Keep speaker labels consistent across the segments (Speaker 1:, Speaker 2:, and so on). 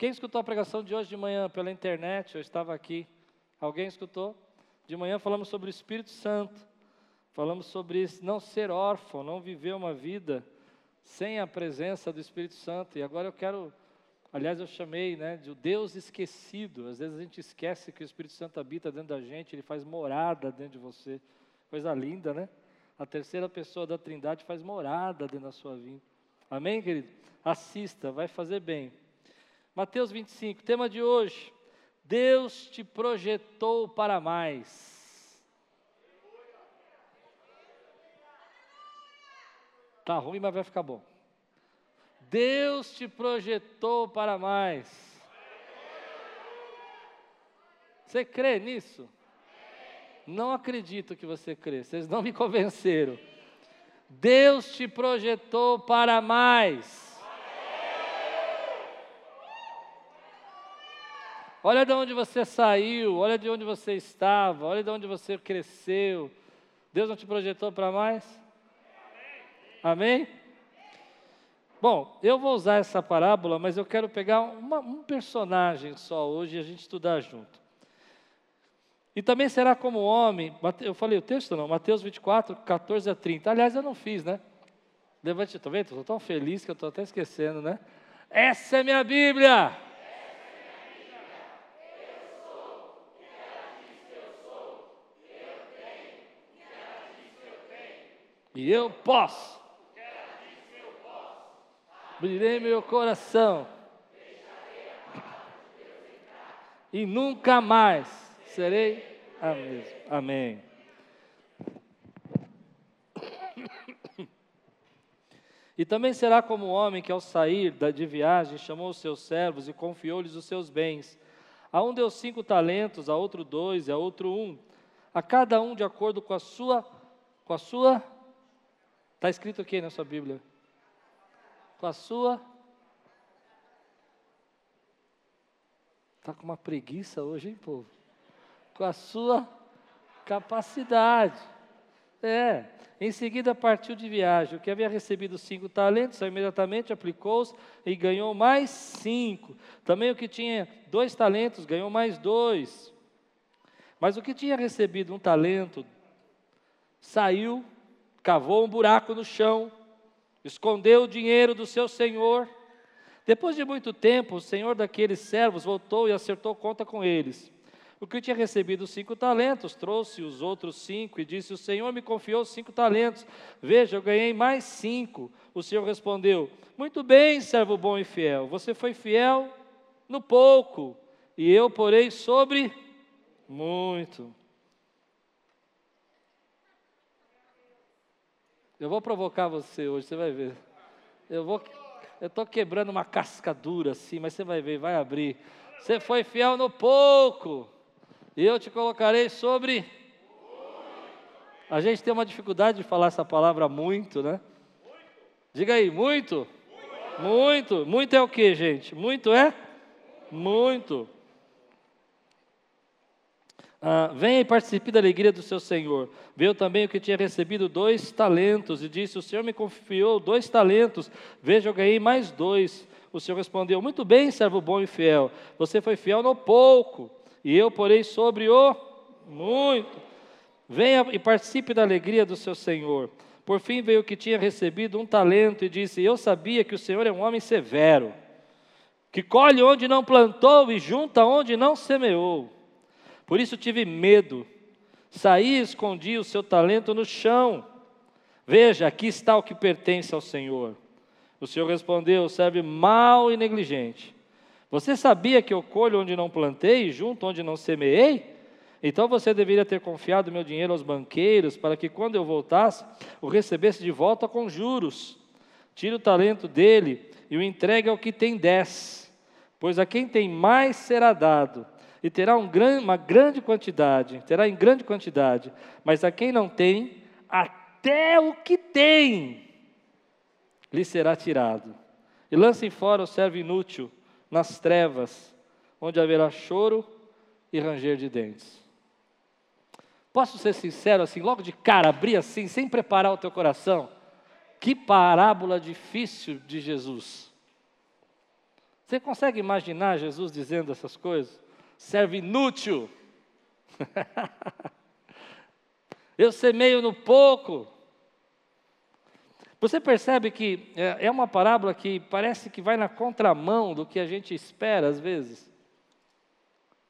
Speaker 1: Quem escutou a pregação de hoje de manhã pela internet? Eu estava aqui. Alguém escutou? De manhã falamos sobre o Espírito Santo. Falamos sobre não ser órfão, não viver uma vida sem a presença do Espírito Santo. E agora eu quero, aliás, eu chamei né, de o Deus esquecido. Às vezes a gente esquece que o Espírito Santo habita dentro da gente, ele faz morada dentro de você. Coisa linda, né? A terceira pessoa da Trindade faz morada dentro da sua vida. Amém, querido? Assista, vai fazer bem. Mateus 25, tema de hoje. Deus te projetou para mais. Tá ruim, mas vai ficar bom. Deus te projetou para mais. Você crê nisso? Não acredito que você crê, vocês não me convenceram. Deus te projetou para mais. Olha de onde você saiu, olha de onde você estava, olha de onde você cresceu. Deus não te projetou para mais? Amém? Bom, eu vou usar essa parábola, mas eu quero pegar uma, um personagem só hoje e a gente estudar junto. E também será como homem, eu falei o texto não, Mateus 24, 14 a 30. Aliás, eu não fiz, né? Levante, estou vendo? Estou tão feliz que eu estou até esquecendo, né? Essa é minha Bíblia! E eu posso. Abrirei meu coração. E nunca mais serei a mesma. Amém. E também será como o homem que, ao sair de viagem, chamou os seus servos e confiou-lhes os seus bens. A um deu cinco talentos, a outro dois, a outro um, a cada um de acordo com a sua, com a sua, está escrito aqui na sua Bíblia, com a sua. Está com uma preguiça hoje, hein, povo? Com a sua capacidade. É. Em seguida partiu de viagem. O que havia recebido cinco talentos, imediatamente aplicou-os e ganhou mais cinco. Também o que tinha dois talentos ganhou mais dois. Mas o que tinha recebido um talento saiu, cavou um buraco no chão escondeu o dinheiro do seu senhor. Depois de muito tempo, o senhor daqueles servos voltou e acertou conta com eles. O que tinha recebido cinco talentos, trouxe os outros cinco e disse: O Senhor me confiou cinco talentos. Veja, eu ganhei mais cinco. O Senhor respondeu: Muito bem, servo bom e fiel. Você foi fiel no pouco, e eu porei sobre muito. Eu vou provocar você hoje, você vai ver. Eu vou, eu estou quebrando uma casca dura assim, mas você vai ver, vai abrir. Você foi fiel no pouco, e eu te colocarei sobre. A gente tem uma dificuldade de falar essa palavra muito, né? Diga aí, muito? Muito. Muito é o que, gente? Muito é? Muito. Ah, venha e participe da alegria do seu Senhor. Veio também o que tinha recebido dois talentos e disse: O Senhor me confiou dois talentos, veja, eu ganhei mais dois. O Senhor respondeu: Muito bem, servo bom e fiel. Você foi fiel no pouco, e eu porei sobre o muito. Venha e participe da alegria do seu Senhor. Por fim veio o que tinha recebido um talento e disse: Eu sabia que o Senhor é um homem severo, que colhe onde não plantou e junta onde não semeou. Por isso tive medo. Saí e escondi o seu talento no chão. Veja, aqui está o que pertence ao Senhor. O Senhor respondeu: serve mal e negligente. Você sabia que eu colho onde não plantei e junto onde não semeei? Então você deveria ter confiado meu dinheiro aos banqueiros, para que quando eu voltasse, o recebesse de volta com juros. Tire o talento dele e o entregue ao que tem dez, pois a quem tem mais será dado, e terá um gran, uma grande quantidade, terá em grande quantidade, mas a quem não tem, até o que tem lhe será tirado. E lancem fora o servo inútil nas trevas, onde haverá choro e ranger de dentes. Posso ser sincero assim, logo de cara, abrir assim, sem preparar o teu coração? Que parábola difícil de Jesus. Você consegue imaginar Jesus dizendo essas coisas? Serve inútil. Eu semeio no pouco. Você percebe que é, é uma parábola que parece que vai na contramão do que a gente espera às vezes.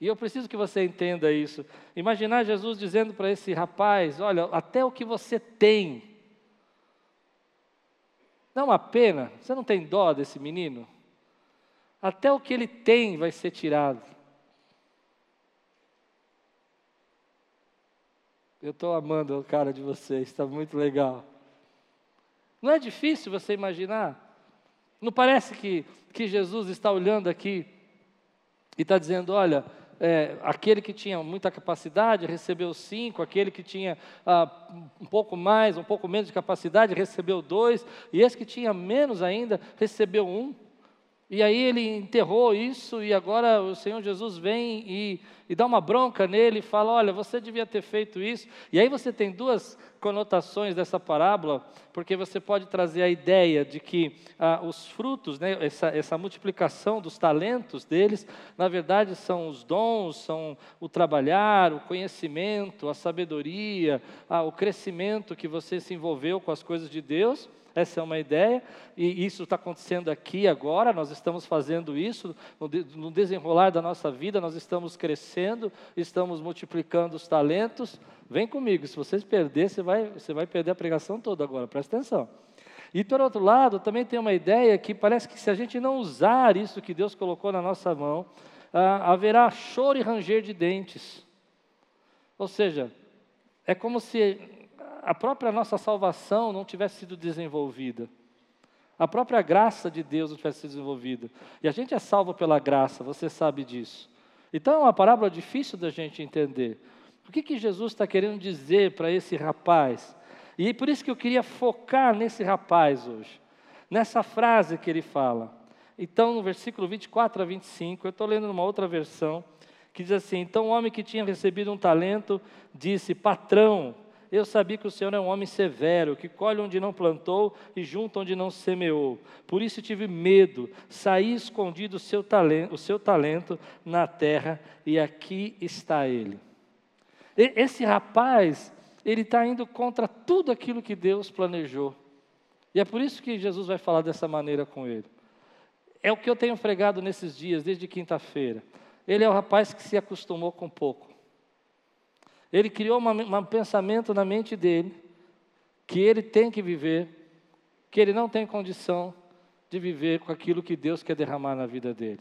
Speaker 1: E eu preciso que você entenda isso. Imaginar Jesus dizendo para esse rapaz: Olha, até o que você tem. Não é uma pena? Você não tem dó desse menino? Até o que ele tem vai ser tirado. Eu estou amando a cara de vocês, está muito legal. Não é difícil você imaginar? Não parece que, que Jesus está olhando aqui e está dizendo: olha, é, aquele que tinha muita capacidade recebeu cinco, aquele que tinha ah, um pouco mais, um pouco menos de capacidade recebeu dois, e esse que tinha menos ainda recebeu um. E aí ele enterrou isso, e agora o Senhor Jesus vem e, e dá uma bronca nele e fala: Olha, você devia ter feito isso. E aí você tem duas conotações dessa parábola, porque você pode trazer a ideia de que ah, os frutos, né, essa, essa multiplicação dos talentos deles, na verdade são os dons, são o trabalhar, o conhecimento, a sabedoria, ah, o crescimento que você se envolveu com as coisas de Deus. Essa é uma ideia, e isso está acontecendo aqui agora, nós estamos fazendo isso, no desenrolar da nossa vida, nós estamos crescendo, estamos multiplicando os talentos. Vem comigo, se vocês perder, você vai, você vai perder a pregação toda agora, presta atenção. E por outro lado, também tem uma ideia que parece que se a gente não usar isso que Deus colocou na nossa mão, ah, haverá choro e ranger de dentes. Ou seja, é como se a própria nossa salvação não tivesse sido desenvolvida. A própria graça de Deus não tivesse sido desenvolvida. E a gente é salvo pela graça, você sabe disso. Então é uma parábola difícil da gente entender. O que, que Jesus está querendo dizer para esse rapaz? E por isso que eu queria focar nesse rapaz hoje, nessa frase que ele fala. Então, no versículo 24 a 25, eu estou lendo numa outra versão, que diz assim: Então o homem que tinha recebido um talento disse: Patrão, eu sabia que o Senhor é um homem severo, que colhe onde não plantou e junta onde não semeou. Por isso tive medo, saí escondido o seu talento, o seu talento na terra, e aqui está ele. E, esse rapaz, ele está indo contra tudo aquilo que Deus planejou. E é por isso que Jesus vai falar dessa maneira com ele. É o que eu tenho pregado nesses dias, desde quinta-feira. Ele é o rapaz que se acostumou com pouco. Ele criou um pensamento na mente dele que ele tem que viver, que ele não tem condição de viver com aquilo que Deus quer derramar na vida dele.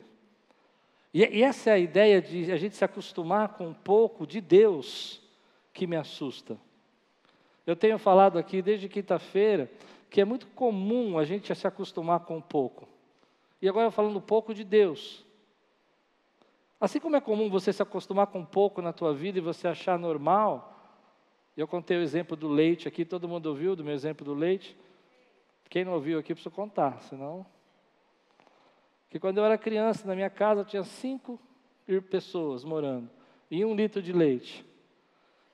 Speaker 1: E, e essa é a ideia de a gente se acostumar com um pouco de Deus que me assusta. Eu tenho falado aqui desde quinta-feira que é muito comum a gente se acostumar com um pouco. E agora falando um pouco de Deus. Assim como é comum você se acostumar com pouco na tua vida e você achar normal, eu contei o exemplo do leite aqui, todo mundo ouviu do meu exemplo do leite? Quem não ouviu aqui precisa contar, senão. Que quando eu era criança, na minha casa tinha cinco pessoas morando e um litro de leite.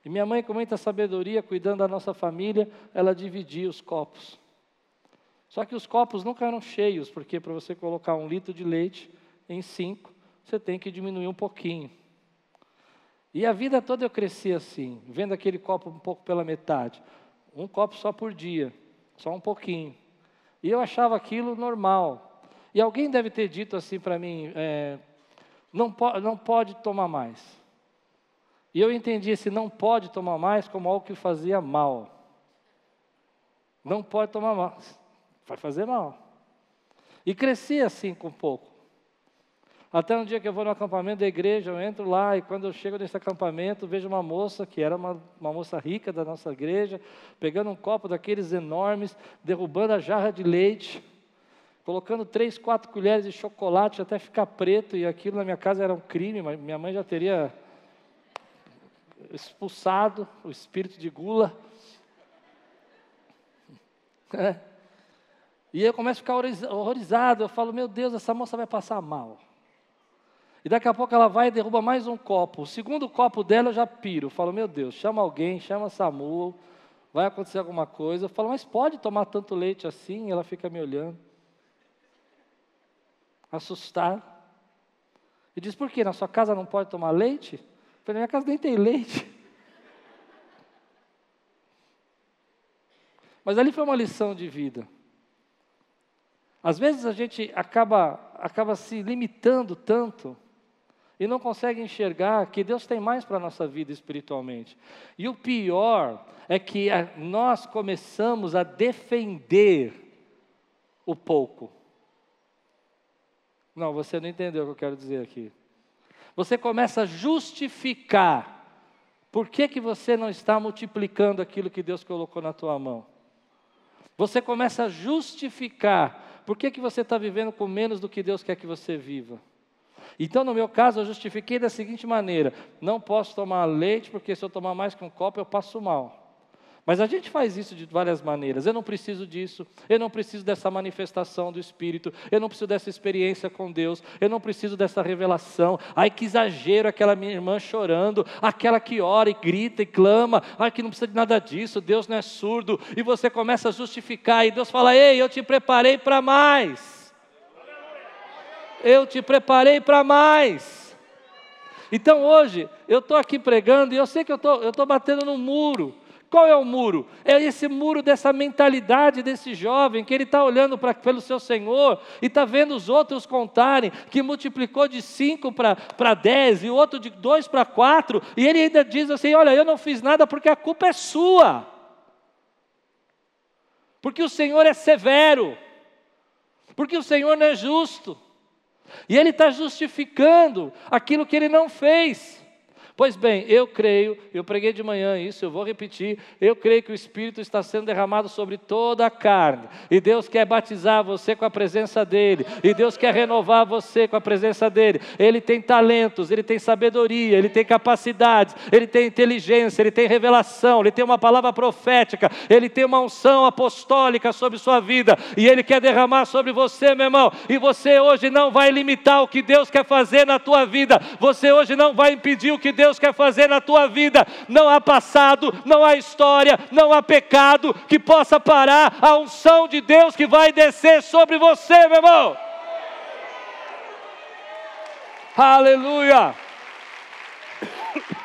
Speaker 1: E minha mãe, com muita sabedoria, cuidando da nossa família, ela dividia os copos. Só que os copos nunca eram cheios, porque para você colocar um litro de leite em cinco, você tem que diminuir um pouquinho. E a vida toda eu cresci assim, vendo aquele copo um pouco pela metade. Um copo só por dia, só um pouquinho. E eu achava aquilo normal. E alguém deve ter dito assim para mim: é, não, po não pode tomar mais. E eu entendi esse não pode tomar mais como algo que fazia mal. Não pode tomar mais, vai fazer mal. E cresci assim com pouco. Até um dia que eu vou no acampamento da igreja, eu entro lá e quando eu chego nesse acampamento, vejo uma moça, que era uma, uma moça rica da nossa igreja, pegando um copo daqueles enormes, derrubando a jarra de leite, colocando três, quatro colheres de chocolate até ficar preto, e aquilo na minha casa era um crime, minha mãe já teria expulsado o espírito de gula. É. E eu começo a ficar horrorizado, eu falo, meu Deus, essa moça vai passar mal. E daqui a pouco ela vai e derruba mais um copo. O segundo copo dela eu já piro. Eu falo, meu Deus, chama alguém, chama Samuel, vai acontecer alguma coisa. Eu falo, mas pode tomar tanto leite assim? E ela fica me olhando. assustado. E diz: Por quê? Na sua casa não pode tomar leite? Eu falei: Na minha casa nem tem leite. Mas ali foi uma lição de vida. Às vezes a gente acaba, acaba se limitando tanto e não consegue enxergar que Deus tem mais para a nossa vida espiritualmente. E o pior é que a, nós começamos a defender o pouco. Não, você não entendeu o que eu quero dizer aqui. Você começa a justificar por que, que você não está multiplicando aquilo que Deus colocou na tua mão. Você começa a justificar por que, que você está vivendo com menos do que Deus quer que você viva. Então, no meu caso, eu justifiquei da seguinte maneira: não posso tomar leite, porque se eu tomar mais que um copo, eu passo mal. Mas a gente faz isso de várias maneiras. Eu não preciso disso, eu não preciso dessa manifestação do Espírito, eu não preciso dessa experiência com Deus, eu não preciso dessa revelação. Ai, que exagero aquela minha irmã chorando, aquela que ora e grita e clama, ai, que não precisa de nada disso, Deus não é surdo. E você começa a justificar, e Deus fala: Ei, eu te preparei para mais. Eu te preparei para mais. Então hoje, eu estou aqui pregando e eu sei que eu estou batendo no muro. Qual é o muro? É esse muro dessa mentalidade desse jovem que ele está olhando pra, pelo seu Senhor e está vendo os outros contarem que multiplicou de cinco para dez e o outro de dois para quatro e ele ainda diz assim: Olha, eu não fiz nada porque a culpa é sua, porque o Senhor é severo, porque o Senhor não é justo, e ele está justificando aquilo que ele não fez. Pois bem, eu creio, eu preguei de manhã isso, eu vou repetir, eu creio que o Espírito está sendo derramado sobre toda a carne, e Deus quer batizar você com a presença dEle, e Deus quer renovar você com a presença dEle. Ele tem talentos, Ele tem sabedoria, Ele tem capacidades, Ele tem inteligência, Ele tem revelação, Ele tem uma palavra profética, Ele tem uma unção apostólica sobre sua vida, e Ele quer derramar sobre você, meu irmão, e você hoje não vai limitar o que Deus quer fazer na tua vida, você hoje não vai impedir o que Deus Deus quer fazer na tua vida. Não há passado, não há história, não há pecado que possa parar a unção de Deus que vai descer sobre você, meu irmão. Aleluia.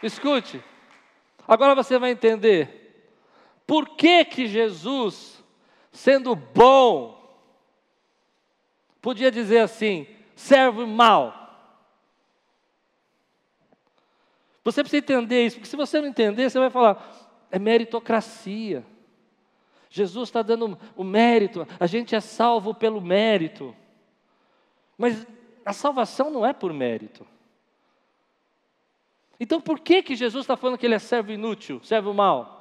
Speaker 1: Escute, agora você vai entender por que que Jesus, sendo bom, podia dizer assim: servo mal. Você precisa entender isso, porque se você não entender, você vai falar, é meritocracia. Jesus está dando o mérito, a gente é salvo pelo mérito. Mas a salvação não é por mérito. Então por que, que Jesus está falando que ele é servo inútil, servo mau?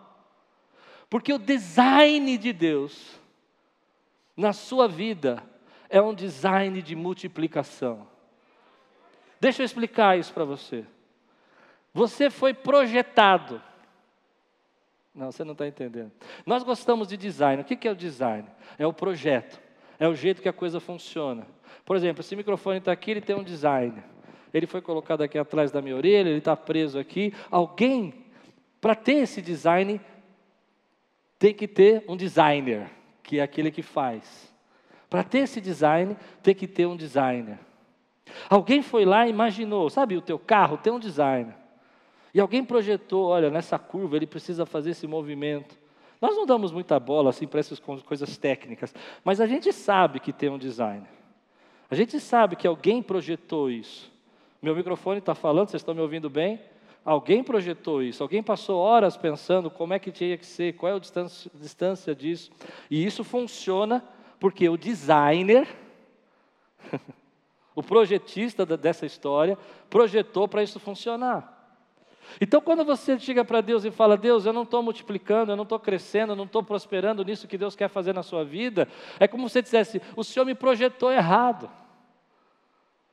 Speaker 1: Porque o design de Deus na sua vida é um design de multiplicação. Deixa eu explicar isso para você. Você foi projetado. Não, você não está entendendo. Nós gostamos de design. O que é o design? É o projeto. É o jeito que a coisa funciona. Por exemplo, esse microfone está aqui, ele tem um design. Ele foi colocado aqui atrás da minha orelha, ele está preso aqui. Alguém, para ter esse design, tem que ter um designer, que é aquele que faz. Para ter esse design, tem que ter um designer. Alguém foi lá e imaginou, sabe, o teu carro tem um designer. E alguém projetou, olha, nessa curva ele precisa fazer esse movimento. Nós não damos muita bola assim para essas coisas técnicas, mas a gente sabe que tem um design. A gente sabe que alguém projetou isso. Meu microfone está falando, vocês estão me ouvindo bem? Alguém projetou isso, alguém passou horas pensando como é que tinha que ser, qual é a distância, distância disso. E isso funciona porque o designer, o projetista dessa história, projetou para isso funcionar. Então, quando você chega para Deus e fala, Deus, eu não estou multiplicando, eu não estou crescendo, eu não estou prosperando nisso que Deus quer fazer na sua vida, é como se você dissesse, o Senhor me projetou errado.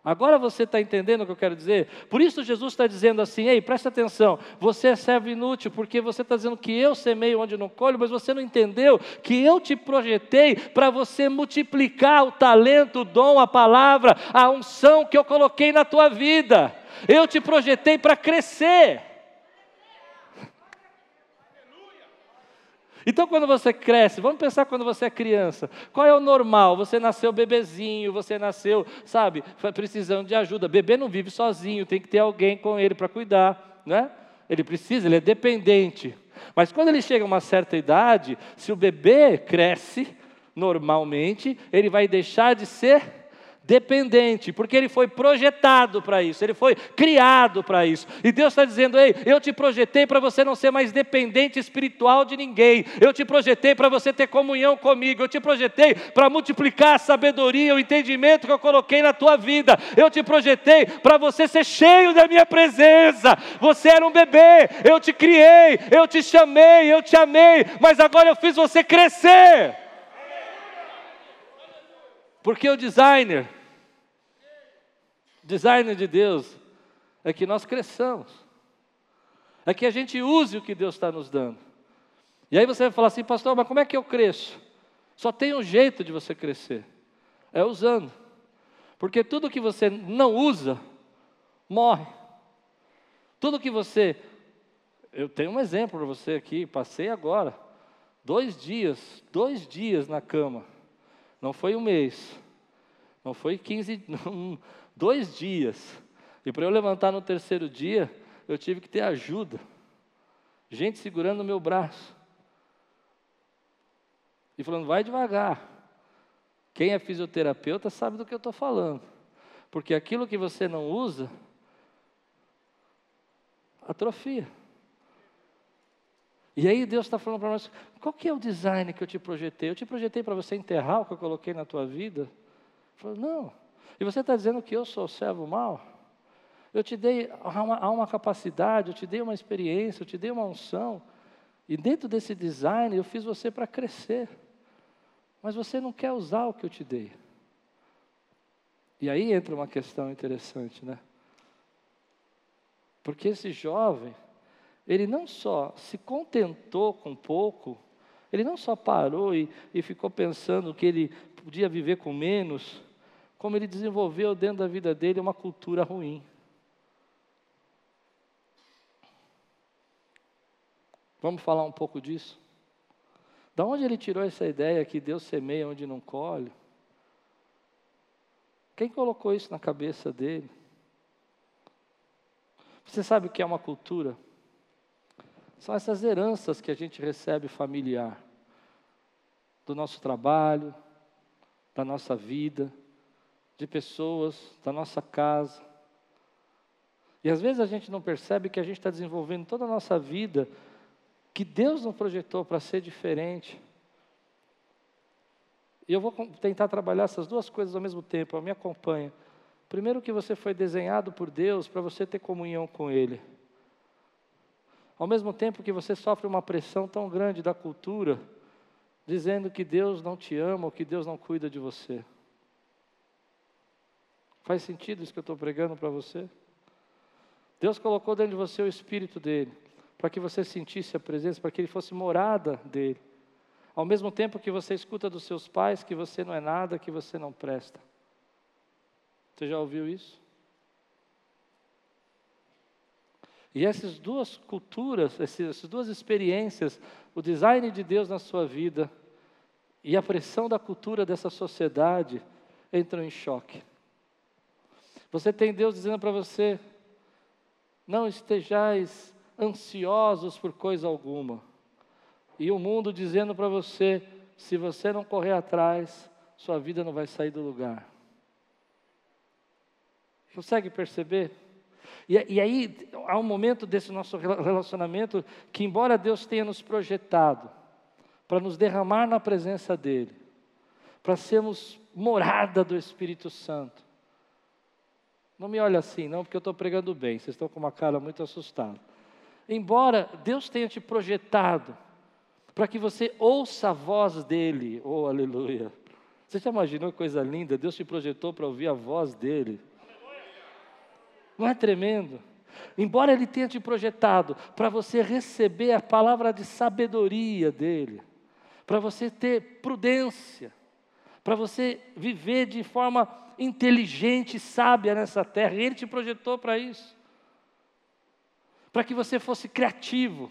Speaker 1: Agora você está entendendo o que eu quero dizer? Por isso Jesus está dizendo assim: ei, presta atenção, você é servo inútil, porque você está dizendo que eu semeio onde não colho, mas você não entendeu que eu te projetei para você multiplicar o talento, o dom, a palavra, a unção que eu coloquei na tua vida. Eu te projetei para crescer. Então, quando você cresce, vamos pensar quando você é criança. Qual é o normal? Você nasceu bebezinho, você nasceu, sabe, precisando de ajuda. Bebê não vive sozinho, tem que ter alguém com ele para cuidar, né? Ele precisa, ele é dependente. Mas quando ele chega a uma certa idade, se o bebê cresce normalmente, ele vai deixar de ser dependente, porque ele foi projetado para isso, ele foi criado para isso. E Deus está dizendo: Ei, eu te projetei para você não ser mais dependente espiritual de ninguém, eu te projetei para você ter comunhão comigo, eu te projetei para multiplicar a sabedoria, o entendimento que eu coloquei na tua vida, eu te projetei para você ser cheio da minha presença. Você era um bebê, eu te criei, eu te chamei, eu te amei, mas agora eu fiz você crescer. Porque o designer, design de Deus é que nós cresçamos, é que a gente use o que Deus está nos dando. E aí você vai falar assim, pastor, mas como é que eu cresço? Só tem um jeito de você crescer, é usando. Porque tudo que você não usa, morre. Tudo que você. Eu tenho um exemplo para você aqui, passei agora. Dois dias, dois dias na cama. Não foi um mês. Não foi 15, não, dois dias. E para eu levantar no terceiro dia, eu tive que ter ajuda. Gente segurando o meu braço. E falando, vai devagar. Quem é fisioterapeuta sabe do que eu estou falando. Porque aquilo que você não usa, atrofia. E aí Deus está falando para nós, qual que é o design que eu te projetei? Eu te projetei para você enterrar o que eu coloquei na tua vida? Falou, não. E você está dizendo que eu sou servo mau? Eu te dei há uma, uma capacidade, eu te dei uma experiência, eu te dei uma unção. E dentro desse design eu fiz você para crescer. Mas você não quer usar o que eu te dei. E aí entra uma questão interessante, né? Porque esse jovem, ele não só se contentou com pouco, ele não só parou e, e ficou pensando que ele podia viver com menos, como ele desenvolveu dentro da vida dele uma cultura ruim. Vamos falar um pouco disso? Da onde ele tirou essa ideia que Deus semeia onde não colhe? Quem colocou isso na cabeça dele? Você sabe o que é uma cultura? São essas heranças que a gente recebe familiar, do nosso trabalho, da nossa vida, de pessoas, da nossa casa. E às vezes a gente não percebe que a gente está desenvolvendo toda a nossa vida, que Deus nos projetou para ser diferente. E eu vou tentar trabalhar essas duas coisas ao mesmo tempo, me acompanha. Primeiro que você foi desenhado por Deus para você ter comunhão com Ele. Ao mesmo tempo que você sofre uma pressão tão grande da cultura, dizendo que Deus não te ama ou que Deus não cuida de você. Faz sentido isso que eu estou pregando para você? Deus colocou dentro de você o Espírito dele, para que você sentisse a presença, para que ele fosse morada dele. Ao mesmo tempo que você escuta dos seus pais que você não é nada, que você não presta. Você já ouviu isso? E essas duas culturas, essas duas experiências, o design de Deus na sua vida e a pressão da cultura dessa sociedade entram em choque. Você tem Deus dizendo para você: não estejais ansiosos por coisa alguma. E o mundo dizendo para você: se você não correr atrás, sua vida não vai sair do lugar. Consegue perceber? E, e, aí há um momento desse nosso relacionamento que, embora Deus tenha nos projetado para nos derramar na presença dEle, para sermos morada do Espírito Santo, não me olhe assim, não, porque eu estou pregando bem, vocês estão com uma cara muito assustada. Embora Deus tenha te projetado para que você ouça a voz dele, oh aleluia. Você já imaginou que coisa linda? Deus te projetou para ouvir a voz dele. Não é tremendo? Embora Ele tenha te projetado para você receber a palavra de sabedoria dEle, para você ter prudência, para você viver de forma inteligente, sábia nessa terra. E Ele te projetou para isso. Para que você fosse criativo.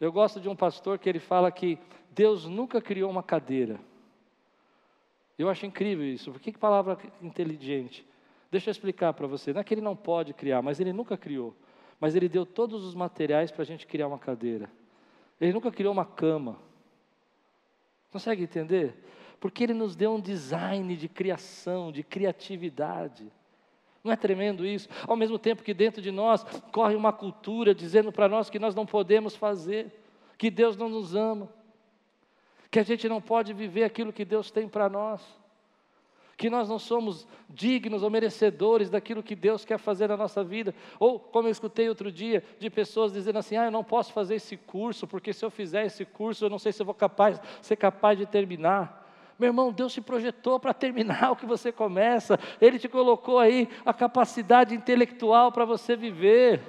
Speaker 1: Eu gosto de um pastor que ele fala que Deus nunca criou uma cadeira. Eu acho incrível isso. Por que, que palavra inteligente? Deixa eu explicar para você. Não é que ele não pode criar, mas ele nunca criou. Mas ele deu todos os materiais para a gente criar uma cadeira. Ele nunca criou uma cama. Consegue entender? Porque ele nos deu um design de criação, de criatividade. Não é tremendo isso? Ao mesmo tempo que dentro de nós corre uma cultura dizendo para nós que nós não podemos fazer, que Deus não nos ama, que a gente não pode viver aquilo que Deus tem para nós que nós não somos dignos ou merecedores daquilo que Deus quer fazer na nossa vida. Ou, como eu escutei outro dia, de pessoas dizendo assim: ah, eu não posso fazer esse curso, porque se eu fizer esse curso, eu não sei se eu vou capaz, ser capaz de terminar. Meu irmão, Deus te projetou para terminar o que você começa, Ele te colocou aí a capacidade intelectual para você viver.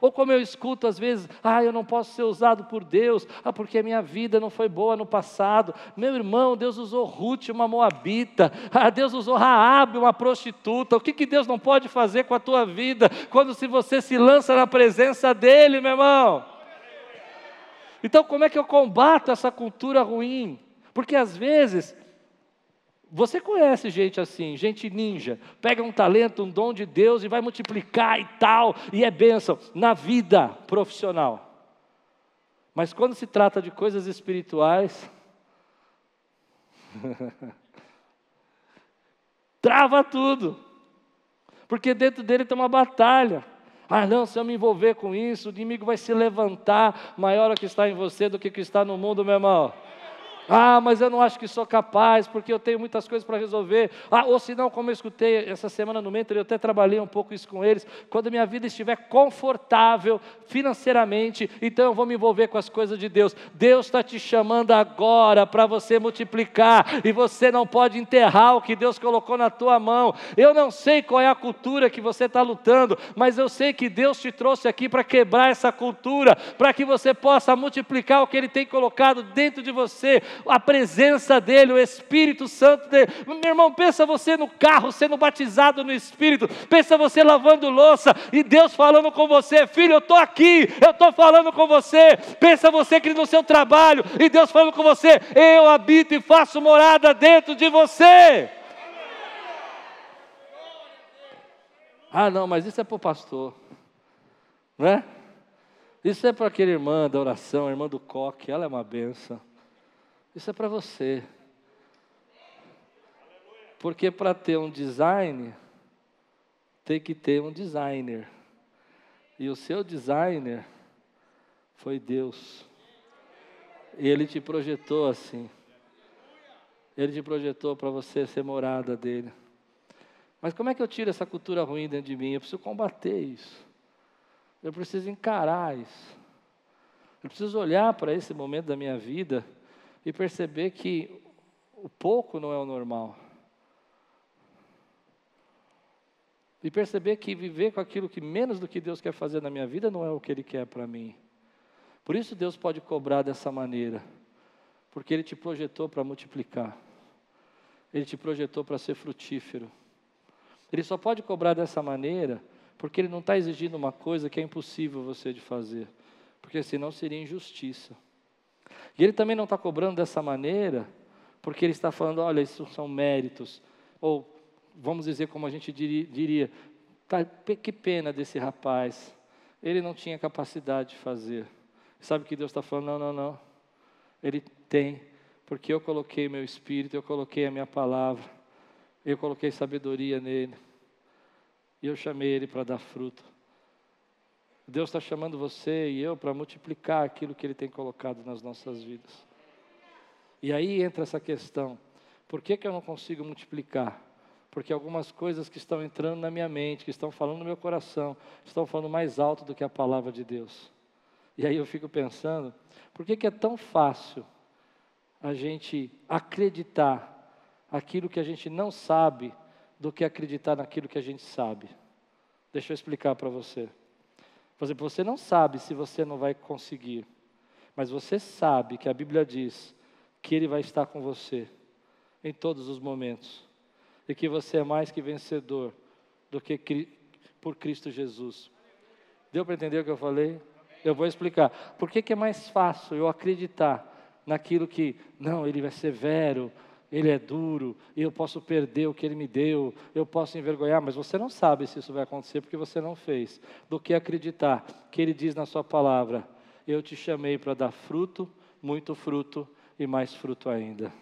Speaker 1: Ou como eu escuto às vezes, ah, eu não posso ser usado por Deus, ah, porque a minha vida não foi boa no passado. Meu irmão, Deus usou Ruth, uma moabita, ah, Deus usou Raabe, uma prostituta. O que, que Deus não pode fazer com a tua vida quando se você se lança na presença dEle, meu irmão? Então, como é que eu combato essa cultura ruim? Porque às vezes você conhece gente assim, gente ninja, pega um talento, um dom de Deus e vai multiplicar e tal, e é bênção na vida profissional. Mas quando se trata de coisas espirituais, trava tudo, porque dentro dele tem uma batalha. Ah, não, se eu me envolver com isso, o inimigo vai se levantar maior o que está em você do que o que está no mundo, meu irmão. Ah, mas eu não acho que sou capaz, porque eu tenho muitas coisas para resolver. Ah, ou se não, como eu escutei essa semana no Mentor, eu até trabalhei um pouco isso com eles. Quando minha vida estiver confortável financeiramente, então eu vou me envolver com as coisas de Deus. Deus está te chamando agora para você multiplicar, e você não pode enterrar o que Deus colocou na tua mão. Eu não sei qual é a cultura que você está lutando, mas eu sei que Deus te trouxe aqui para quebrar essa cultura, para que você possa multiplicar o que Ele tem colocado dentro de você a presença dEle, o Espírito Santo dEle. Meu irmão, pensa você no carro sendo batizado no Espírito, pensa você lavando louça e Deus falando com você, filho, eu estou aqui, eu estou falando com você. Pensa você que no seu trabalho e Deus falando com você, eu habito e faço morada dentro de você. Ah, não, mas isso é para o pastor, não é? Isso é para aquele irmã da oração, a irmã do coque, ela é uma benção. Isso é para você. Porque para ter um design, tem que ter um designer. E o seu designer foi Deus. E Ele te projetou assim. Ele te projetou para você ser morada dele. Mas como é que eu tiro essa cultura ruim dentro de mim? Eu preciso combater isso. Eu preciso encarar isso. Eu preciso olhar para esse momento da minha vida e perceber que o pouco não é o normal. E perceber que viver com aquilo que menos do que Deus quer fazer na minha vida não é o que Ele quer para mim. Por isso Deus pode cobrar dessa maneira, porque Ele te projetou para multiplicar, Ele te projetou para ser frutífero. Ele só pode cobrar dessa maneira, porque Ele não está exigindo uma coisa que é impossível você de fazer, porque senão seria injustiça. E ele também não está cobrando dessa maneira, porque ele está falando, olha, isso são méritos. Ou, vamos dizer como a gente diria, tá, que pena desse rapaz, ele não tinha capacidade de fazer. Sabe que Deus está falando? Não, não, não. Ele tem, porque eu coloquei meu espírito, eu coloquei a minha palavra, eu coloquei sabedoria nele, e eu chamei ele para dar fruto. Deus está chamando você e eu para multiplicar aquilo que Ele tem colocado nas nossas vidas. E aí entra essa questão: por que, que eu não consigo multiplicar? Porque algumas coisas que estão entrando na minha mente, que estão falando no meu coração, estão falando mais alto do que a palavra de Deus. E aí eu fico pensando: por que, que é tão fácil a gente acreditar aquilo que a gente não sabe do que acreditar naquilo que a gente sabe? Deixa eu explicar para você. Por exemplo, você não sabe se você não vai conseguir, mas você sabe que a Bíblia diz que Ele vai estar com você em todos os momentos e que você é mais que vencedor do que por Cristo Jesus. Deu para entender o que eu falei? Eu vou explicar. Por que, que é mais fácil eu acreditar naquilo que, não, ele é severo, ele é duro, eu posso perder o que ele me deu, eu posso envergonhar, mas você não sabe se isso vai acontecer porque você não fez. Do que acreditar que ele diz na sua palavra: Eu te chamei para dar fruto, muito fruto e mais fruto ainda.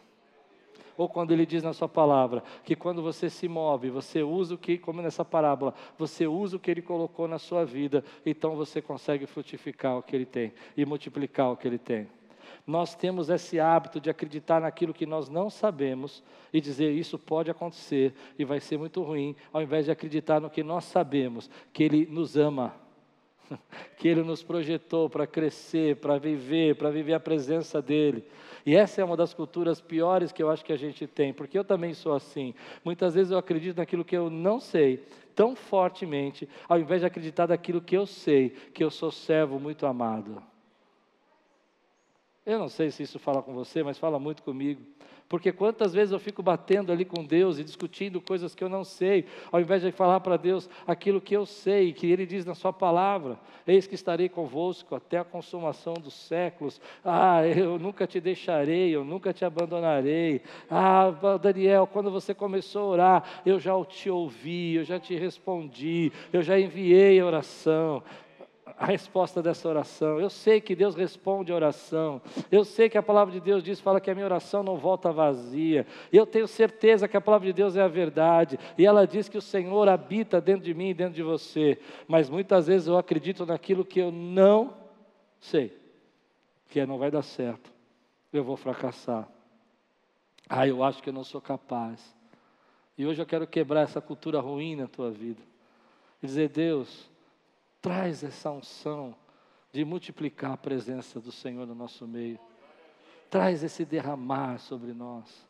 Speaker 1: Ou quando ele diz na sua palavra que quando você se move, você usa o que, como nessa parábola, você usa o que ele colocou na sua vida, então você consegue frutificar o que ele tem e multiplicar o que ele tem. Nós temos esse hábito de acreditar naquilo que nós não sabemos e dizer isso pode acontecer e vai ser muito ruim, ao invés de acreditar no que nós sabemos, que Ele nos ama, que Ele nos projetou para crescer, para viver, para viver a presença dEle. E essa é uma das culturas piores que eu acho que a gente tem, porque eu também sou assim. Muitas vezes eu acredito naquilo que eu não sei tão fortemente, ao invés de acreditar naquilo que eu sei, que eu sou servo muito amado. Eu não sei se isso fala com você, mas fala muito comigo. Porque quantas vezes eu fico batendo ali com Deus e discutindo coisas que eu não sei, ao invés de falar para Deus aquilo que eu sei, que Ele diz na Sua palavra: Eis que estarei convosco até a consumação dos séculos. Ah, eu nunca te deixarei, eu nunca te abandonarei. Ah, Daniel, quando você começou a orar, eu já te ouvi, eu já te respondi, eu já enviei a oração a resposta dessa oração. Eu sei que Deus responde a oração. Eu sei que a palavra de Deus diz, fala que a minha oração não volta vazia. Eu tenho certeza que a palavra de Deus é a verdade. E ela diz que o Senhor habita dentro de mim e dentro de você. Mas muitas vezes eu acredito naquilo que eu não sei. Que é, não vai dar certo. Eu vou fracassar. Ah, eu acho que eu não sou capaz. E hoje eu quero quebrar essa cultura ruim na tua vida. E dizer, Deus, Traz essa unção de multiplicar a presença do Senhor no nosso meio. Traz esse derramar sobre nós.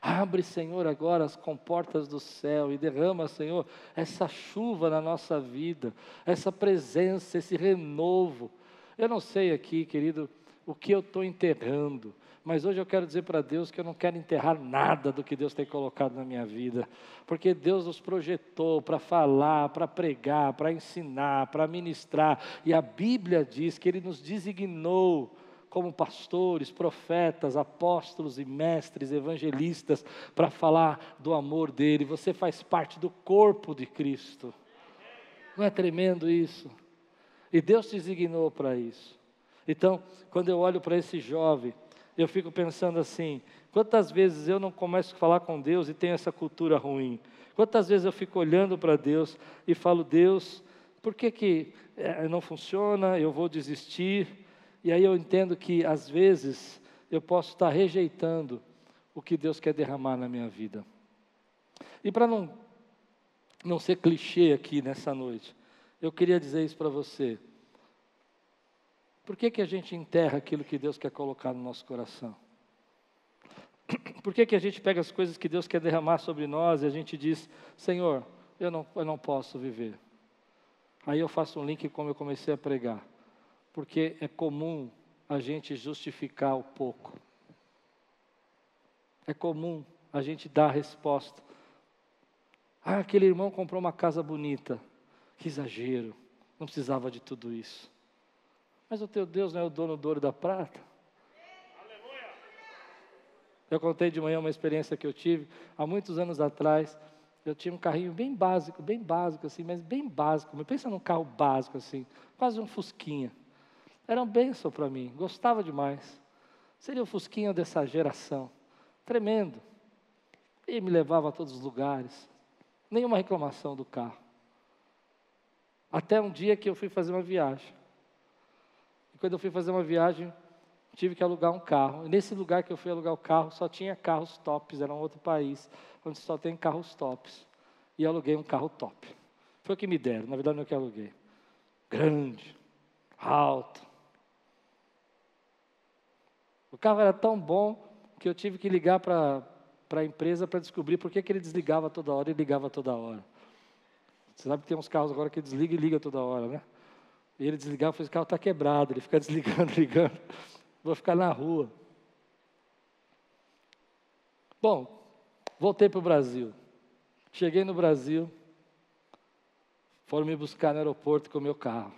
Speaker 1: Abre, Senhor, agora as comportas do céu e derrama, Senhor, essa chuva na nossa vida, essa presença, esse renovo. Eu não sei aqui, querido, o que eu estou enterrando, mas hoje eu quero dizer para Deus que eu não quero enterrar nada do que Deus tem colocado na minha vida, porque Deus nos projetou para falar, para pregar, para ensinar, para ministrar, e a Bíblia diz que Ele nos designou como pastores, profetas, apóstolos e mestres, evangelistas, para falar do amor dele. Você faz parte do corpo de Cristo. Não é tremendo isso? E Deus te designou para isso. Então, quando eu olho para esse jovem, eu fico pensando assim: quantas vezes eu não começo a falar com Deus e tenho essa cultura ruim? Quantas vezes eu fico olhando para Deus e falo, Deus, por que, que é, não funciona? Eu vou desistir. E aí eu entendo que às vezes eu posso estar rejeitando o que Deus quer derramar na minha vida. E para não, não ser clichê aqui nessa noite, eu queria dizer isso para você. Por que, que a gente enterra aquilo que Deus quer colocar no nosso coração? Por que, que a gente pega as coisas que Deus quer derramar sobre nós e a gente diz, Senhor, eu não, eu não posso viver? Aí eu faço um link como eu comecei a pregar. Porque é comum a gente justificar o pouco. É comum a gente dar a resposta. Ah, aquele irmão comprou uma casa bonita. Que exagero. Não precisava de tudo isso. Mas o teu Deus não é o dono do ouro da prata? Eu contei de manhã uma experiência que eu tive há muitos anos atrás. Eu tinha um carrinho bem básico, bem básico assim, mas bem básico. Pensa num carro básico assim, quase um fusquinha. Era um benção para mim, gostava demais. Seria o fusquinha dessa geração, tremendo. E me levava a todos os lugares. Nenhuma reclamação do carro. Até um dia que eu fui fazer uma viagem. E quando eu fui fazer uma viagem, tive que alugar um carro. E nesse lugar que eu fui alugar o carro, só tinha carros tops, era um outro país, onde só tem carros tops. E aluguei um carro top. Foi o que me deram, na verdade não é o que aluguei. Grande, alto. O carro era tão bom que eu tive que ligar para a empresa para descobrir por que, que ele desligava toda hora e ligava toda hora. Você sabe que tem uns carros agora que desliga e liga toda hora, né? E ele desligava falou: esse carro está quebrado. Ele fica desligando, ligando. Vou ficar na rua. Bom, voltei para o Brasil. Cheguei no Brasil. Foram me buscar no aeroporto com o meu carro.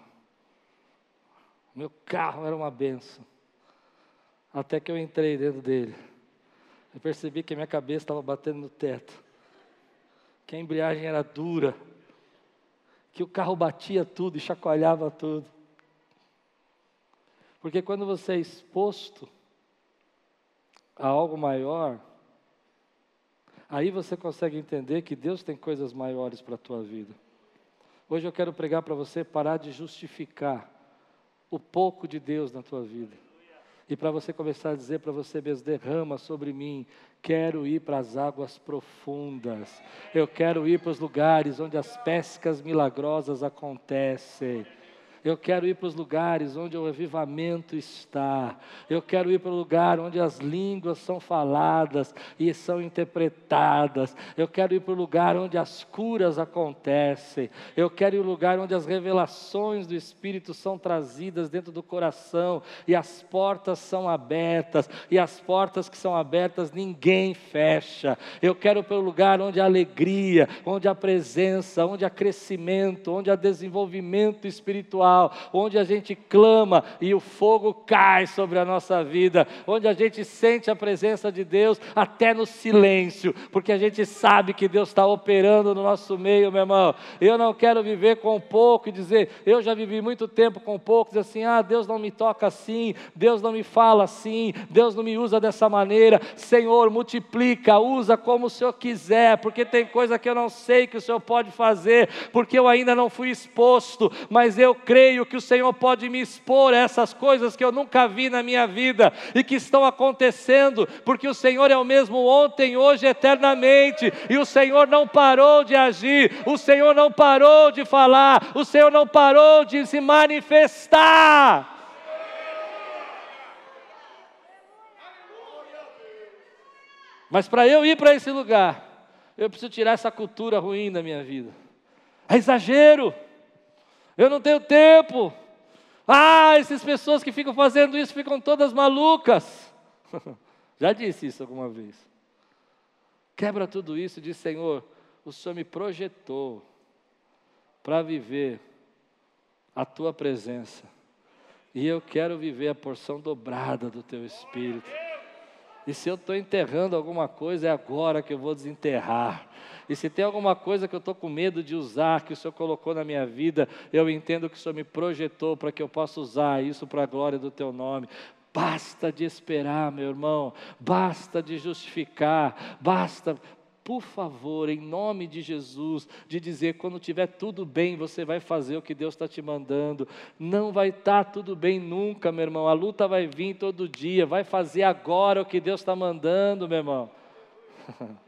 Speaker 1: Meu carro era uma benção. Até que eu entrei dentro dele. Eu percebi que a minha cabeça estava batendo no teto. Que a embreagem era dura. Que o carro batia tudo e chacoalhava tudo. Porque quando você é exposto a algo maior, aí você consegue entender que Deus tem coisas maiores para a tua vida. Hoje eu quero pregar para você parar de justificar o pouco de Deus na tua vida. E para você começar a dizer para você mesmo: derrama sobre mim. Quero ir para as águas profundas. Eu quero ir para os lugares onde as pescas milagrosas acontecem. Eu quero ir para os lugares onde o avivamento está. Eu quero ir para o lugar onde as línguas são faladas e são interpretadas. Eu quero ir para o lugar onde as curas acontecem. Eu quero ir para o lugar onde as revelações do Espírito são trazidas dentro do coração e as portas são abertas. E as portas que são abertas ninguém fecha. Eu quero ir para o lugar onde há alegria, onde há presença, onde há crescimento, onde há desenvolvimento espiritual espiritual, onde a gente clama e o fogo cai sobre a nossa vida, onde a gente sente a presença de Deus até no silêncio, porque a gente sabe que Deus está operando no nosso meio, meu irmão. Eu não quero viver com pouco e dizer, eu já vivi muito tempo com pouco, dizer assim, ah, Deus não me toca assim, Deus não me fala assim, Deus não me usa dessa maneira. Senhor, multiplica, usa como o Senhor quiser, porque tem coisa que eu não sei que o Senhor pode fazer, porque eu ainda não fui exposto, mas eu creio creio que o Senhor pode me expor essas coisas que eu nunca vi na minha vida e que estão acontecendo, porque o Senhor é o mesmo ontem, hoje, eternamente, e o Senhor não parou de agir, o Senhor não parou de falar, o Senhor não parou de se manifestar. Mas para eu ir para esse lugar, eu preciso tirar essa cultura ruim da minha vida. É exagero eu não tenho tempo. Ah, essas pessoas que ficam fazendo isso ficam todas malucas. Já disse isso alguma vez. Quebra tudo isso e diz: Senhor, o Senhor me projetou para viver a tua presença. E eu quero viver a porção dobrada do teu espírito. E se eu estou enterrando alguma coisa, é agora que eu vou desenterrar. E se tem alguma coisa que eu estou com medo de usar, que o Senhor colocou na minha vida, eu entendo que o Senhor me projetou para que eu possa usar isso para a glória do Teu nome. Basta de esperar, meu irmão, basta de justificar, basta, por favor, em nome de Jesus, de dizer: quando tiver tudo bem, você vai fazer o que Deus está te mandando. Não vai estar tá tudo bem nunca, meu irmão. A luta vai vir todo dia. Vai fazer agora o que Deus está mandando, meu irmão.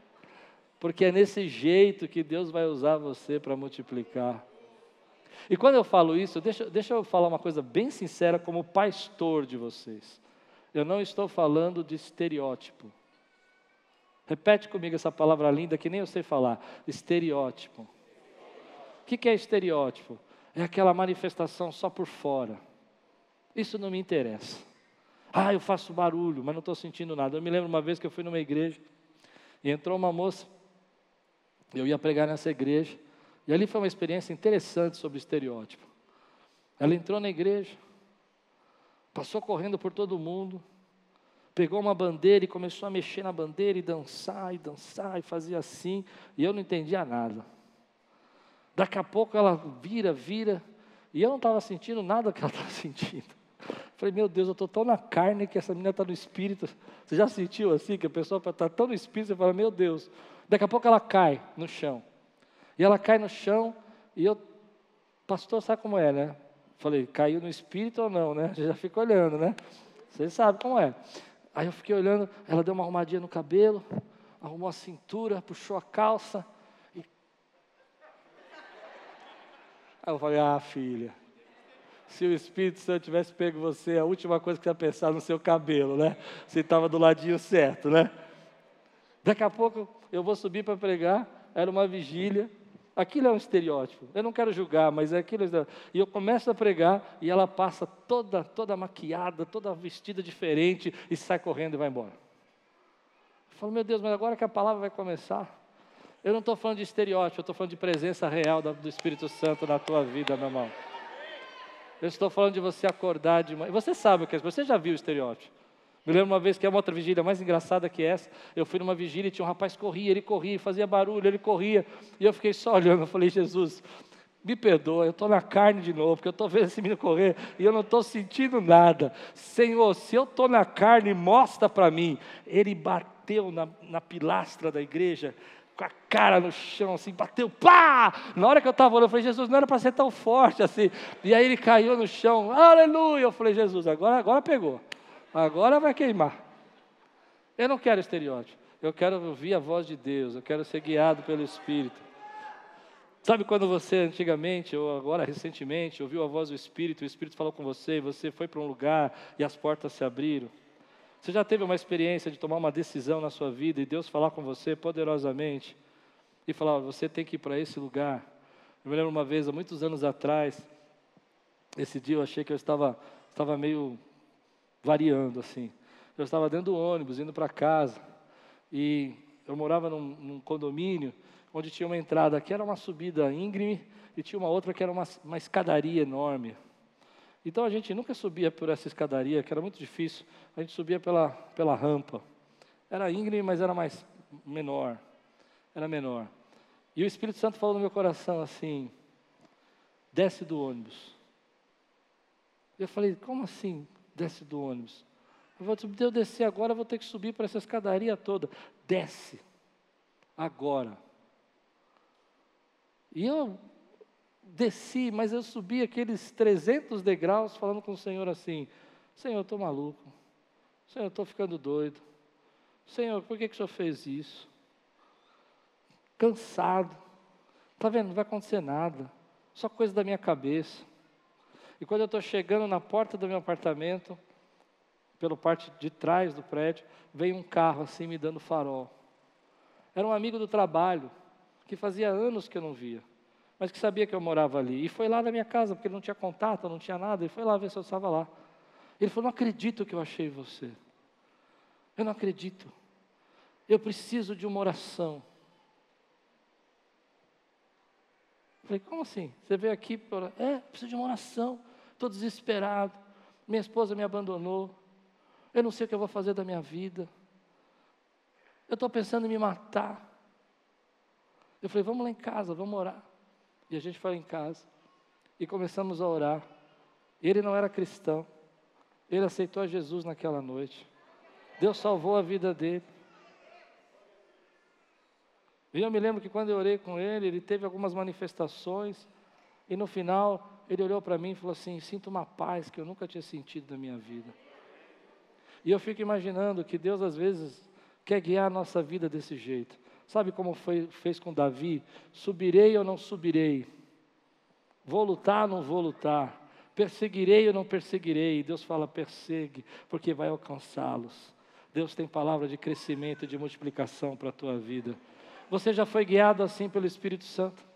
Speaker 1: porque é nesse jeito que Deus vai usar você para multiplicar. E quando eu falo isso, deixa, deixa eu falar uma coisa bem sincera, como pastor de vocês. Eu não estou falando de estereótipo. Repete comigo essa palavra linda que nem eu sei falar: estereótipo. O que é estereótipo? É aquela manifestação só por fora. Isso não me interessa. Ah, eu faço barulho, mas não estou sentindo nada. Eu me lembro uma vez que eu fui numa igreja e entrou uma moça eu ia pregar nessa igreja. E ali foi uma experiência interessante sobre estereótipo. Ela entrou na igreja, passou correndo por todo mundo, pegou uma bandeira e começou a mexer na bandeira e dançar e dançar e fazia assim, e eu não entendia nada. Daqui a pouco ela vira, vira, e eu não estava sentindo nada que ela estava sentindo. Falei, meu Deus, eu estou tão na carne que essa menina está no espírito. Você já sentiu assim, que a pessoa está tão no espírito, você fala, meu Deus, Daqui a pouco ela cai no chão. E ela cai no chão e eu, pastor, sabe como é, né? Falei, caiu no espírito ou não, né? Você já fica olhando, né? Vocês sabem como é. Aí eu fiquei olhando, ela deu uma arrumadinha no cabelo, arrumou a cintura, puxou a calça. E... Aí eu falei, ah, filha, se o Espírito Santo tivesse pego você, a última coisa que você ia pensar no seu cabelo, né? Se estava do ladinho certo, né? Daqui a pouco eu vou subir para pregar, era uma vigília. Aquilo é um estereótipo. Eu não quero julgar, mas é aquilo. E eu começo a pregar e ela passa toda, toda maquiada, toda vestida diferente e sai correndo e vai embora. Eu falo, meu Deus, mas agora que a palavra vai começar, eu não estou falando de estereótipo, eu estou falando de presença real do Espírito Santo na tua vida, meu irmão. Eu estou falando de você acordar de manhã. Você sabe o que é, você já viu o estereótipo. Me lembro uma vez que é uma outra vigília mais engraçada que essa. Eu fui numa vigília e tinha um rapaz que corria, ele corria, fazia barulho, ele corria. E eu fiquei só olhando. Eu falei, Jesus, me perdoa, eu estou na carne de novo, porque eu estou vendo esse menino correr e eu não estou sentindo nada. Senhor, se eu estou na carne, mostra para mim. Ele bateu na, na pilastra da igreja, com a cara no chão, assim, bateu, pá! Na hora que eu estava olhando, eu falei, Jesus, não era para ser tão forte assim. E aí ele caiu no chão, aleluia! Eu falei, Jesus, agora, agora pegou. Agora vai queimar. Eu não quero estereótipo. Eu quero ouvir a voz de Deus. Eu quero ser guiado pelo Espírito. Sabe quando você antigamente, ou agora recentemente, ouviu a voz do Espírito, o Espírito falou com você, e você foi para um lugar e as portas se abriram? Você já teve uma experiência de tomar uma decisão na sua vida e Deus falar com você poderosamente e falar: você tem que ir para esse lugar? Eu me lembro uma vez, há muitos anos atrás, esse dia eu achei que eu estava, estava meio variando assim. Eu estava dentro do ônibus, indo para casa, e eu morava num, num, condomínio onde tinha uma entrada que era uma subida íngreme e tinha uma outra que era uma, uma escadaria enorme. Então a gente nunca subia por essa escadaria, que era muito difícil, a gente subia pela, pela rampa. Era íngreme, mas era mais menor. Era menor. E o Espírito Santo falou no meu coração assim: desce do ônibus. Eu falei, como assim? Desce do ônibus. Eu vou eu descer agora, eu vou ter que subir para essa escadaria toda. Desce. Agora. E eu desci, mas eu subi aqueles 300 degraus falando com o Senhor assim: Senhor, eu estou maluco. Senhor, eu estou ficando doido. Senhor, por que, que o Senhor fez isso? Cansado. Está vendo? Não vai acontecer nada. Só coisa da minha cabeça. E quando eu estou chegando na porta do meu apartamento, pela parte de trás do prédio, veio um carro assim me dando farol. Era um amigo do trabalho, que fazia anos que eu não via, mas que sabia que eu morava ali. E foi lá na minha casa, porque ele não tinha contato, não tinha nada, ele foi lá ver se eu estava lá. Ele falou: Não acredito que eu achei você. Eu não acredito. Eu preciso de uma oração. falei, como assim? Você veio aqui para. É, preciso de uma oração estou desesperado, minha esposa me abandonou, eu não sei o que eu vou fazer da minha vida, eu estou pensando em me matar. Eu falei, vamos lá em casa, vamos orar. E a gente foi em casa e começamos a orar. Ele não era cristão, ele aceitou a Jesus naquela noite. Deus salvou a vida dele. E eu me lembro que quando eu orei com ele, ele teve algumas manifestações, e no final ele olhou para mim e falou assim: Sinto uma paz que eu nunca tinha sentido na minha vida. E eu fico imaginando que Deus às vezes quer guiar a nossa vida desse jeito. Sabe como foi, fez com Davi? Subirei ou não subirei? Vou lutar ou não vou lutar? Perseguirei ou não perseguirei? Deus fala: persegue, porque vai alcançá-los. Deus tem palavra de crescimento e de multiplicação para a tua vida. Você já foi guiado assim pelo Espírito Santo?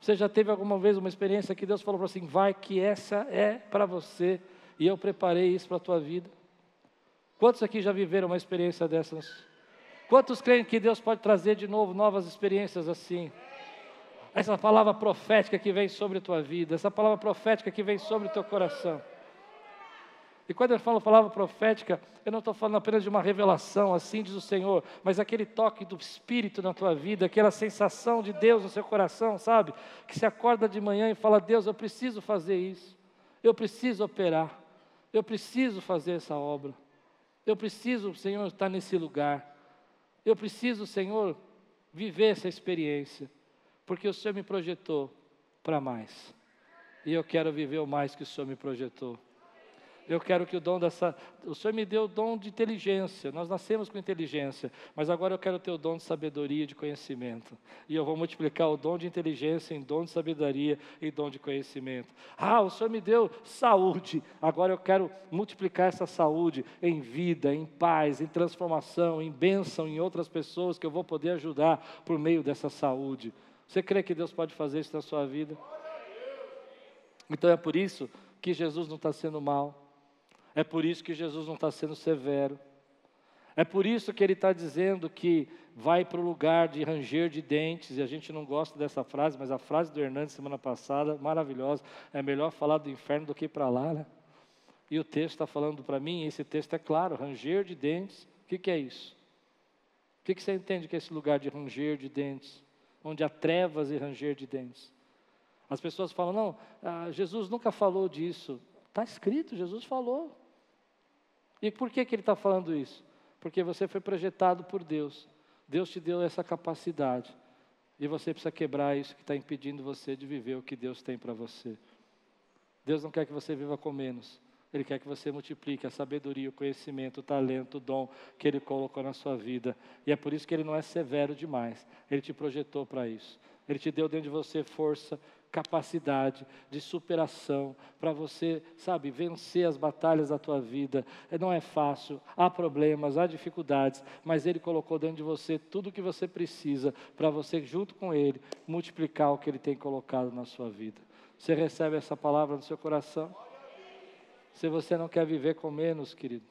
Speaker 1: Você já teve alguma vez uma experiência que Deus falou assim, vai que essa é para você e eu preparei isso para a tua vida? Quantos aqui já viveram uma experiência dessas? Quantos creem que Deus pode trazer de novo novas experiências assim? Essa palavra profética que vem sobre a tua vida, essa palavra profética que vem sobre o teu coração. E quando eu falo palavra profética, eu não estou falando apenas de uma revelação, assim diz o Senhor, mas aquele toque do Espírito na tua vida, aquela sensação de Deus no seu coração, sabe? Que se acorda de manhã e fala: Deus, eu preciso fazer isso, eu preciso operar, eu preciso fazer essa obra, eu preciso, Senhor, estar nesse lugar, eu preciso, Senhor, viver essa experiência, porque o Senhor me projetou para mais, e eu quero viver o mais que o Senhor me projetou. Eu quero que o dom dessa. O Senhor me deu o dom de inteligência. Nós nascemos com inteligência. Mas agora eu quero ter o dom de sabedoria e de conhecimento. E eu vou multiplicar o dom de inteligência em dom de sabedoria e dom de conhecimento. Ah, o Senhor me deu saúde. Agora eu quero multiplicar essa saúde em vida, em paz, em transformação, em bênção em outras pessoas que eu vou poder ajudar por meio dessa saúde. Você crê que Deus pode fazer isso na sua vida? Então é por isso que Jesus não está sendo mal. É por isso que Jesus não está sendo severo. É por isso que ele está dizendo que vai para o lugar de ranger de dentes, e a gente não gosta dessa frase, mas a frase do Hernandes semana passada, maravilhosa, é melhor falar do inferno do que para lá, né? E o texto está falando para mim, esse texto é claro, ranger de dentes, o que, que é isso? O que, que você entende que é esse lugar de ranger de dentes? Onde há trevas e ranger de dentes. As pessoas falam, não, ah, Jesus nunca falou disso. Está escrito, Jesus falou. E por que, que ele está falando isso? Porque você foi projetado por Deus. Deus te deu essa capacidade. E você precisa quebrar isso que está impedindo você de viver o que Deus tem para você. Deus não quer que você viva com menos. Ele quer que você multiplique a sabedoria, o conhecimento, o talento, o dom que Ele colocou na sua vida. E é por isso que Ele não é severo demais. Ele te projetou para isso. Ele te deu dentro de você força, capacidade de superação para você, sabe, vencer as batalhas da tua vida. É, não é fácil, há problemas, há dificuldades, mas Ele colocou dentro de você tudo o que você precisa para você, junto com Ele, multiplicar o que Ele tem colocado na sua vida. Você recebe essa palavra no seu coração? Se você não quer viver com menos, querido,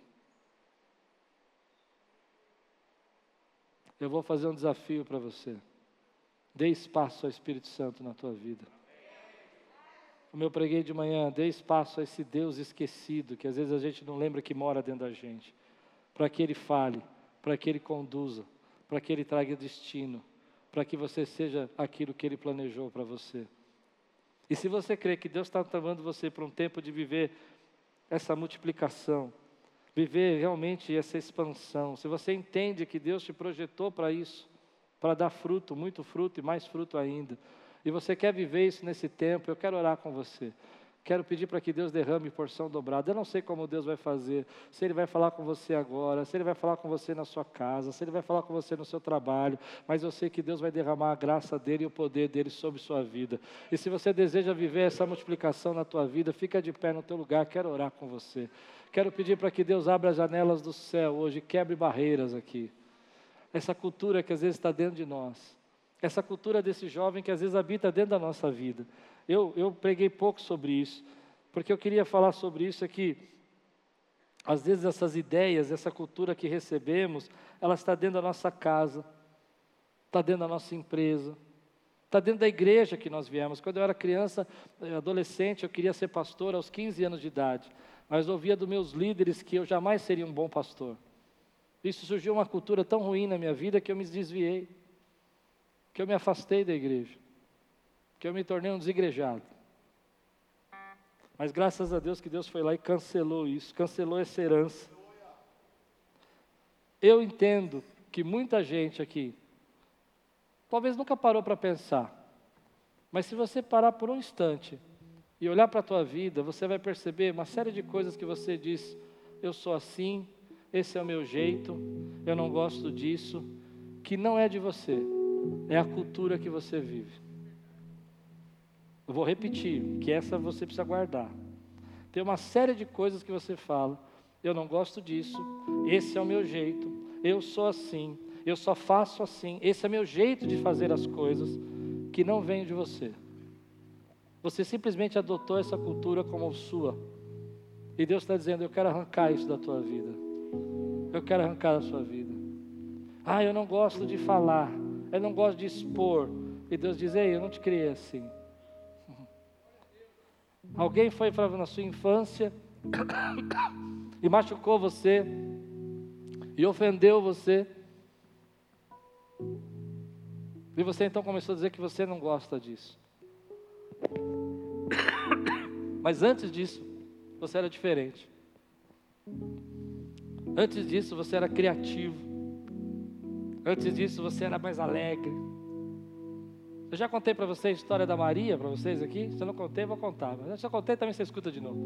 Speaker 1: eu vou fazer um desafio para você. Dê espaço ao Espírito Santo na tua vida. Como eu preguei de manhã, dê espaço a esse Deus esquecido, que às vezes a gente não lembra que mora dentro da gente, para que Ele fale, para que Ele conduza, para que Ele traga destino, para que você seja aquilo que Ele planejou para você. E se você crê que Deus está chamando você para um tempo de viver essa multiplicação, viver realmente essa expansão, se você entende que Deus te projetou para isso, para dar fruto, muito fruto e mais fruto ainda, e você quer viver isso nesse tempo, eu quero orar com você. Quero pedir para que Deus derrame porção dobrada. Eu não sei como Deus vai fazer, se Ele vai falar com você agora, se Ele vai falar com você na sua casa, se Ele vai falar com você no seu trabalho, mas eu sei que Deus vai derramar a graça dEle e o poder dEle sobre sua vida. E se você deseja viver essa multiplicação na tua vida, fica de pé no teu lugar, quero orar com você. Quero pedir para que Deus abra as janelas do céu hoje, quebre barreiras aqui. Essa cultura que às vezes está dentro de nós essa cultura desse jovem que às vezes habita dentro da nossa vida. Eu, eu preguei pouco sobre isso, porque eu queria falar sobre isso aqui. Às vezes essas ideias, essa cultura que recebemos, ela está dentro da nossa casa, está dentro da nossa empresa, está dentro da igreja que nós viemos. Quando eu era criança, eh, adolescente, eu queria ser pastor aos 15 anos de idade, mas ouvia dos meus líderes que eu jamais seria um bom pastor. Isso surgiu uma cultura tão ruim na minha vida que eu me desviei que eu me afastei da igreja, que eu me tornei um desigrejado. Mas graças a Deus que Deus foi lá e cancelou isso, cancelou essa herança. Eu entendo que muita gente aqui, talvez nunca parou para pensar, mas se você parar por um instante e olhar para a tua vida, você vai perceber uma série de coisas que você diz: eu sou assim, esse é o meu jeito, eu não gosto disso, que não é de você é a cultura que você vive. Eu vou repetir, que essa você precisa guardar. Tem uma série de coisas que você fala, eu não gosto disso, esse é o meu jeito, eu sou assim, eu só faço assim, esse é meu jeito de fazer as coisas, que não vem de você. Você simplesmente adotou essa cultura como sua. E Deus está dizendo: Eu quero arrancar isso da tua vida. Eu quero arrancar da sua vida. Ah, eu não gosto de falar eu não gosto de expor. E Deus diz: Ei, eu não te criei assim. Alguém foi na sua infância e machucou você e ofendeu você. E você então começou a dizer que você não gosta disso. Mas antes disso, você era diferente. Antes disso, você era criativo. Antes disso você era mais alegre. Eu já contei para vocês a história da Maria, para vocês aqui. Se eu não contei, eu vou contar. Mas eu já contei, também você escuta de novo.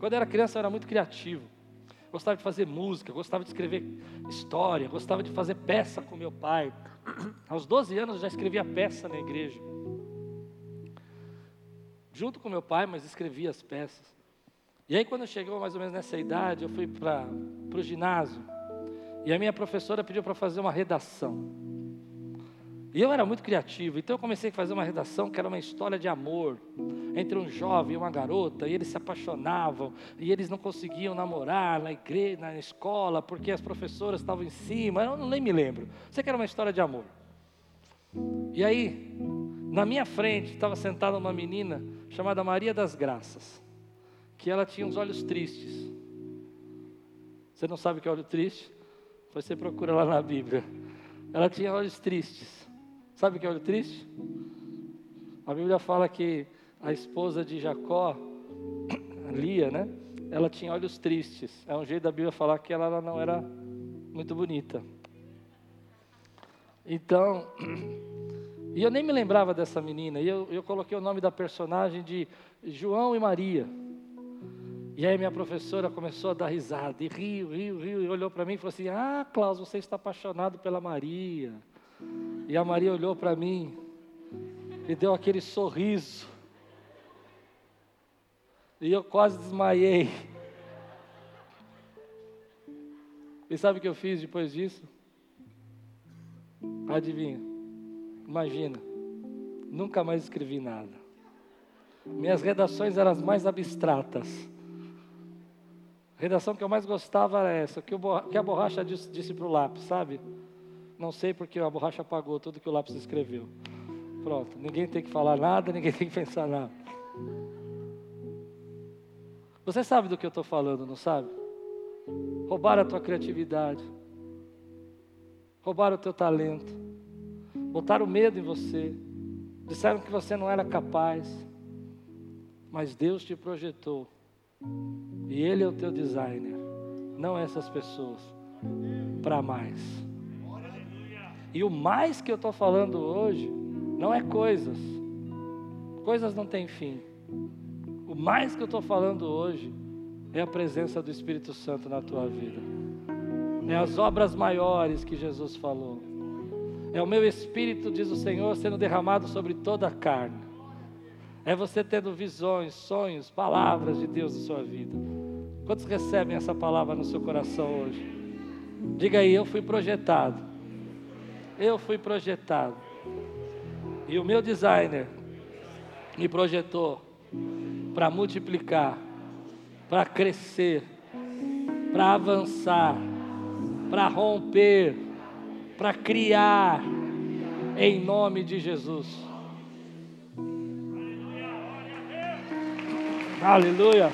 Speaker 1: Quando eu era criança, eu era muito criativo. Gostava de fazer música, gostava de escrever história, gostava de fazer peça com meu pai. Aos 12 anos eu já escrevia peça na igreja. Junto com meu pai, mas escrevia as peças. E aí, quando chegou mais ou menos nessa idade, eu fui para o ginásio. E a minha professora pediu para fazer uma redação. E eu era muito criativo, então eu comecei a fazer uma redação que era uma história de amor entre um jovem e uma garota, e eles se apaixonavam, e eles não conseguiam namorar na igreja, na escola, porque as professoras estavam em cima, eu nem me lembro. Sei que era uma história de amor. E aí, na minha frente, estava sentada uma menina chamada Maria das Graças, que ela tinha uns olhos tristes. Você não sabe o que é olho triste? Você procura lá na Bíblia. Ela tinha olhos tristes. Sabe o que é olho triste? A Bíblia fala que a esposa de Jacó, Lia, né? Ela tinha olhos tristes. É um jeito da Bíblia falar que ela não era muito bonita. Então, e eu nem me lembrava dessa menina. E eu, eu coloquei o nome da personagem de João e Maria. E aí minha professora começou a dar risada, e riu, riu, riu, e olhou para mim e falou assim: Ah, Klaus, você está apaixonado pela Maria. E a Maria olhou para mim e deu aquele sorriso. E eu quase desmaiei. E sabe o que eu fiz depois disso? Adivinha? Imagina. Nunca mais escrevi nada. Minhas redações eram as mais abstratas. A redação que eu mais gostava era essa, que, a borracha disse, disse para o lápis, sabe? Não sei porque a borracha apagou tudo que o lápis escreveu. Pronto, ninguém tem que falar nada, ninguém tem que pensar nada. Você sabe do que eu estou falando, não sabe? Roubaram a tua criatividade, roubaram o teu talento, botaram medo em você, disseram que você não era capaz, mas Deus te projetou, e Ele é o teu designer, não essas pessoas, para mais. E o mais que eu estou falando hoje não é coisas. Coisas não têm fim. O mais que eu estou falando hoje é a presença do Espírito Santo na tua vida. É as obras maiores que Jesus falou. É o meu Espírito, diz o Senhor, sendo derramado sobre toda a carne. É você tendo visões, sonhos, palavras de Deus na sua vida. Quantos recebem essa palavra no seu coração hoje? Diga aí, eu fui projetado eu fui projetado. E o meu designer me projetou para multiplicar, para crescer, para avançar, para romper, para criar, em nome de Jesus. Aleluia.